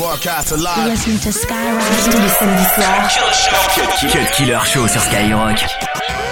broadcast alive. Listen to Skyrock. Tous les samedis soirs. Cut Killer Show sur Skyrock.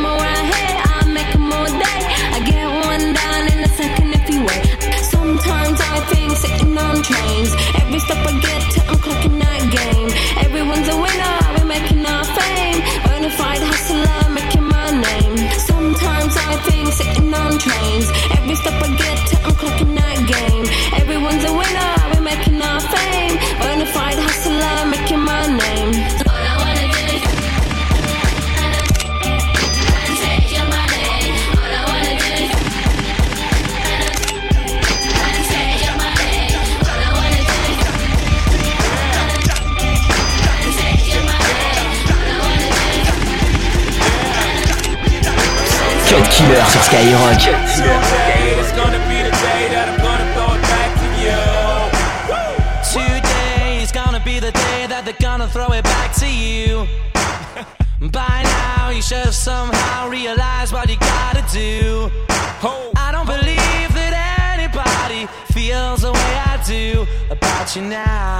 my where I Killer sur Skyrock. They're gonna throw it back to you. By now, you should have somehow realized what you gotta do. I don't believe that anybody feels the way I do about you now.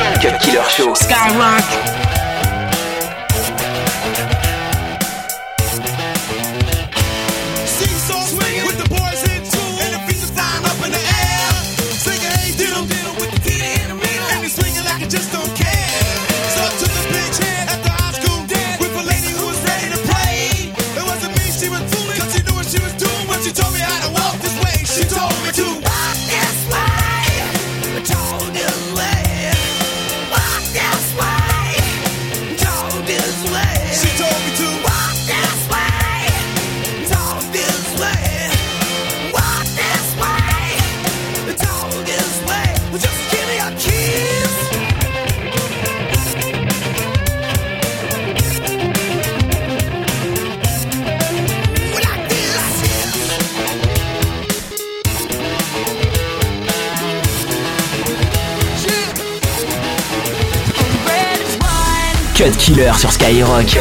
Show. Cut Killer Show. Skyrock. Sur Skyrock.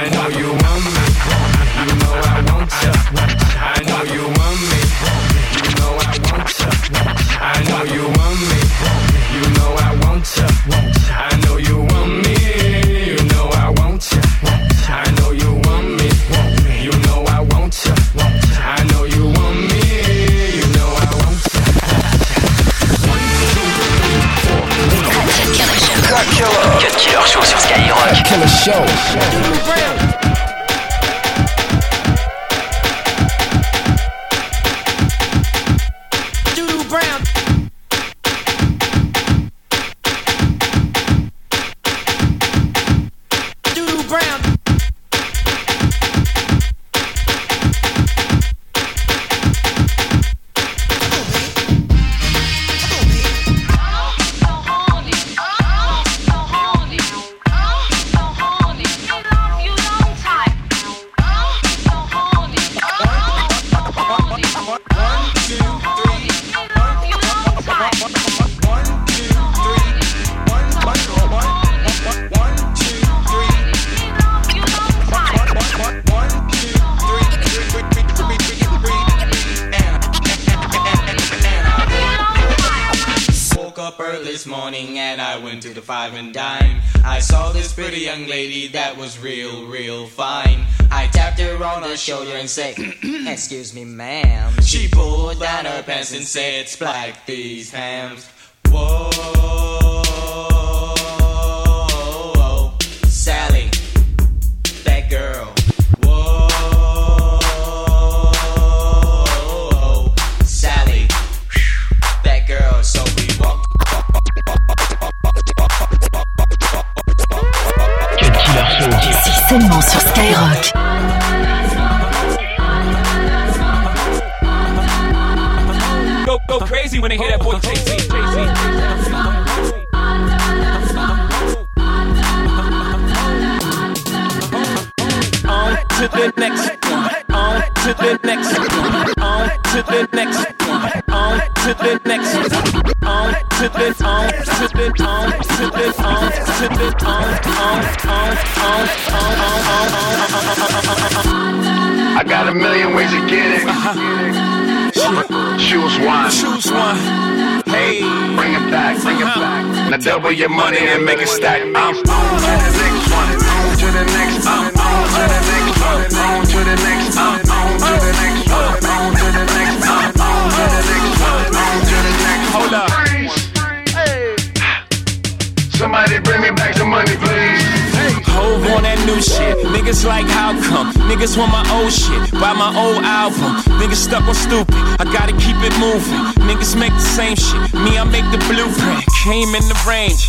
I know you real, real fine. I tapped her on the shoulder and said, Excuse me, ma'am. She pulled down her pants and said, Splack these hams. Whoa, Sally, that girl. Seulement sur Skyrock. Go, go crazy when they hear that boy Jay-Z. Jay-Z. On to the next one. On to the next one. On to the next Choose one. Choose one. Hey. Bring it back, bring it uh-huh. back. Now double your money and make it stack. I'm on to the next one. On to the next. I'm on to the next one. On to the next. Niggas like how come? Niggas want my old shit. Buy my old album. Niggas stuck on stupid. I gotta keep it moving. Niggas make the same shit. Me, I make the blueprint. Came in the range.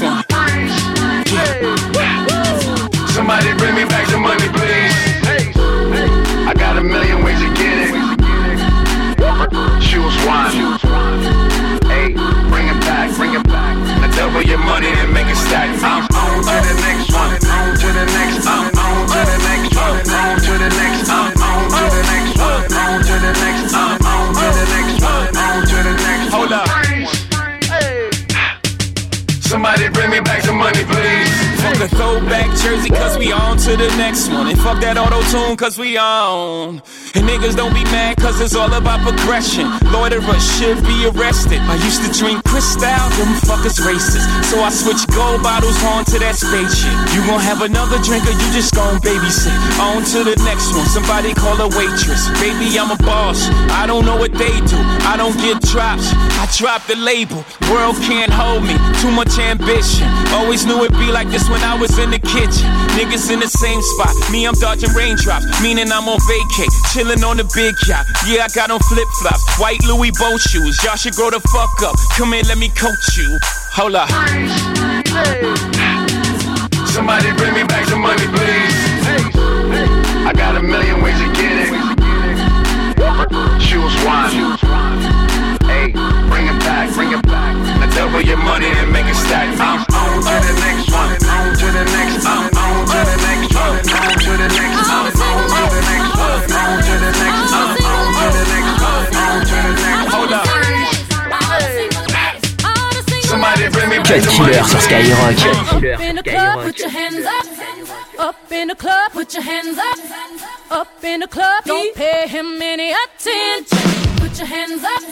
one. Somebody bring me back some money, please. I got a million ways to get it. Choose one. One. And fuck that auto tune, cause we on. And niggas don't be mad, cause it's all about progression. Lord of Loiterers should be arrested. I used to drink Cristal, them fuckers racist. So I switched gold bottles on to that spaceship. You gon' have another drink or you just gon' babysit. On to the next one, somebody call a waitress. Baby, I'm a boss. I don't know what they do. I don't get drops. I drop the label. World can't hold me. Too much ambition. Always knew it'd be like this when I was in the kitchen. Niggas in the same spot. Me, I'm dodging raindrops. Meaning I'm on vacay. Chilling on the big yacht. Yeah, I got on flip flops. White Louis boat shoes. Y'all should grow the fuck up. Come here, let me coach you. Hold up. Somebody bring me back some money, please. I got a million ways to get it. Choose one. Hey, bring it back, bring it back. Now double your money and make it stack. I'm on to the next one. On to the next. I'm on to the next one. On to the next. I'm Cut Killer sur. Skyrock. Up in the club, put your hands up. Up in the club, put your hands up. Up in the club, don't pay him any attention. Put your hands up.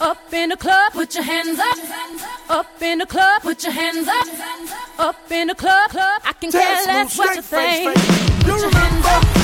Up in the club, put your hands up. Up in the club, put your hands up. Up in the club, club. I can care less what you think. Put your hands up. Up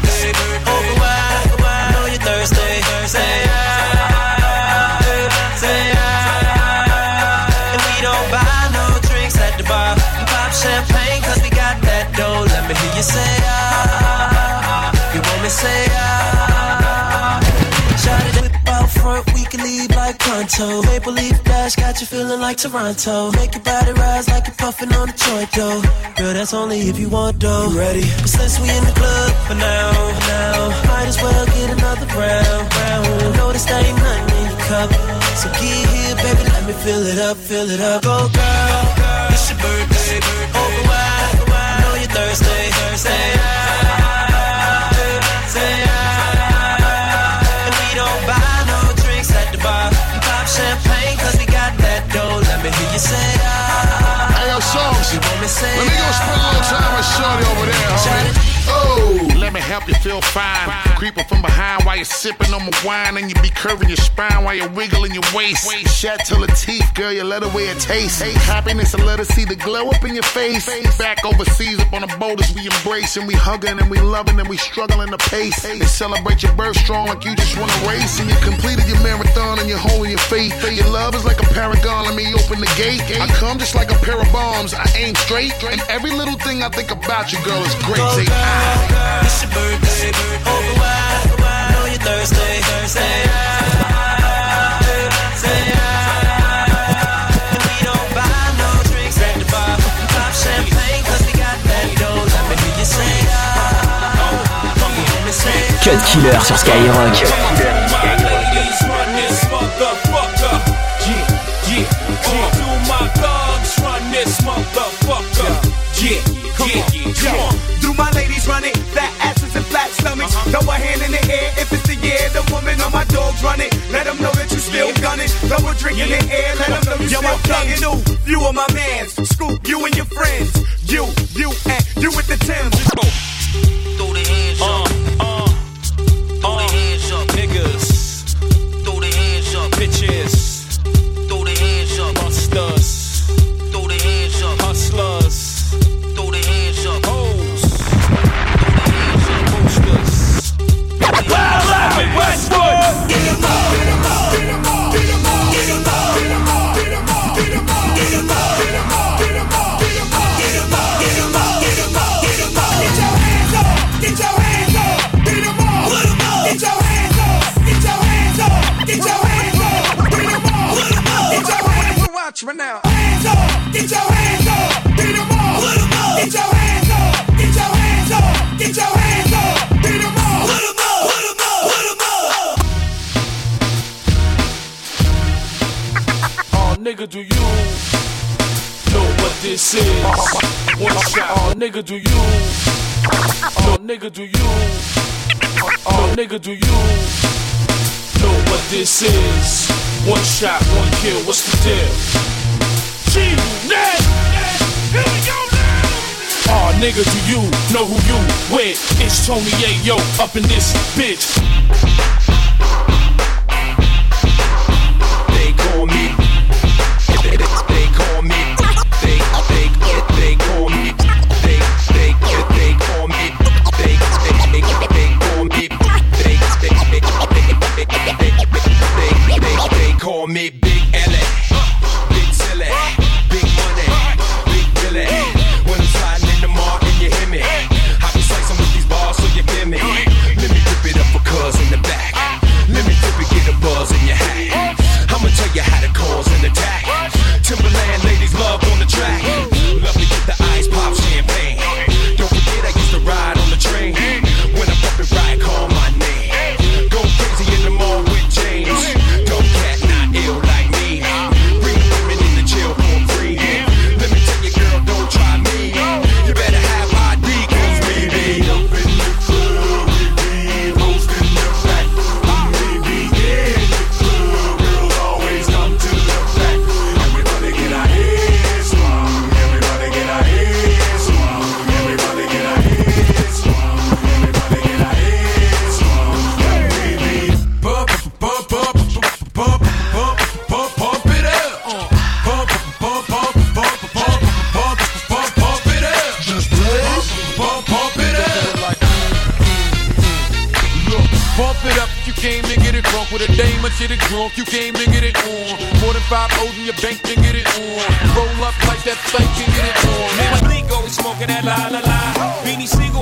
Maple leaf dash got you feeling like Toronto. Make your body rise like you're puffing on a joint, though. Girl, that's only if you want dough. You ready? But since we in the club for now, now, might as well get another round, round. Notice there ain't nothing in your cup. So get here, baby, let me fill it up, fill it up. Go, girl, it's your birthday. Over wide, I know you're thirsty. Say Over there, help you feel fine. Creeping from behind while you're sipping on my wine, and you be curving your spine while you're wiggling your waist. Shat till the teeth, girl, you let away a taste. Happiness and let her see the glow up in your face. Back overseas up on the boulders, we embrace and we hugging and we loving and we struggling to pace. And celebrate your birth strong like you just wanna race. And you completed your marathon and you're holding your faith. Your love is like a paragon, let me open the gate. I come just like a pair of bombs, I aim straight. And every little thing I think about you, girl, is great. Ah. It's your Killer sur Skyrock. A hand in the air if it's the year. The woman on my dogs run it. Let them know that you still gunning. Throw a drink in the air. Let them know you still thugging. Ooh, you are my mans. Scoop you and your friends. You, you, and you with the Timbs. Throw the hands Uh, nigga, do you? Oh, nigga, do you know what this is? One shot, one kill. What's the deal? G Ned. Here we go now. Oh, nigga, do you know who you with? It's Tony Yayo up in this bitch. They call me. They call me. They they they call me. Or shit it drunk, you came to get it on. More than five O's in your bank to get it on. Roll up like that thing can get it on. Man, my Nico is smoking that la la la. Beanie Sigel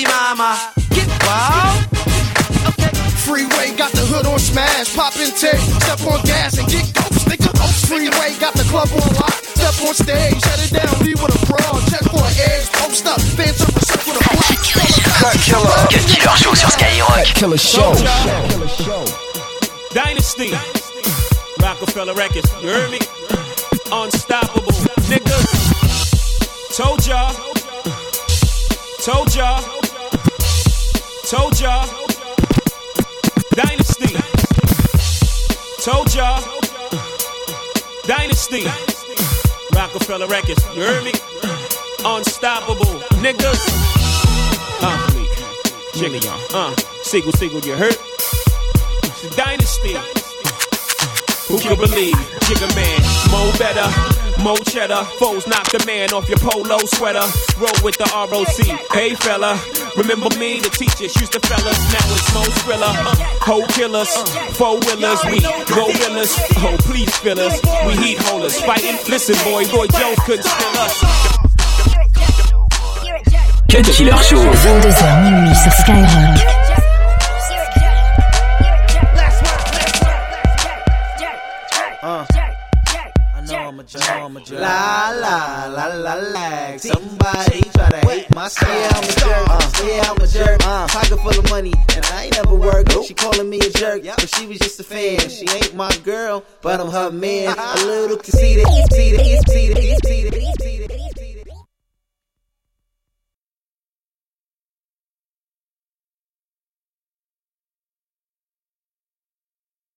Baby mama. Get wild. Freeway got the hood on smash, pop and take, step on gas and get ghost, nigga. Oh, freeway got the club on lock, step on stage, shut it down, leave with a brawl, check for an edge, post up, fans up, set with a block. Cut killer. Cut killer show sur Skyrock. Killer show. Dynasty. Rockefeller Records. You heard me? Unstoppable. Nigga. Told y'all. Told y'all. Told y'all. Dynasty. Told y'all. Dynasty. Rockefeller Records. You heard me? Unstoppable. Niggas. Uh, on. Uh, Sigel, Sigel, you hurt? Dynasty. Who can believe? Jigga man, mo better, mo cheddar. Foes knock the man off your polo sweater. Roll with the ROC. Hey fella, remember me? The teachers used to fellas. Now it's mo thriller. Uh, hoe killers, four willers. We go gorillas. Oh please fill us. We heat holders. Fighting. Listen boy, Roy Jones couldn't steal us. Cut killer show. 22h minuit sur Skyrock. I know I'm a jerk. I'm a jerk. La la la la la. Somebody try to hate my style. Yeah, I'm a jerk. Uh, yeah, I'm a jerk. Uh, pocket full of money, and I ain't never worked. She calling me a jerk, but she was just a fan. She ain't my girl, but I'm her man. A little conceited, conceited, conceited, conceited.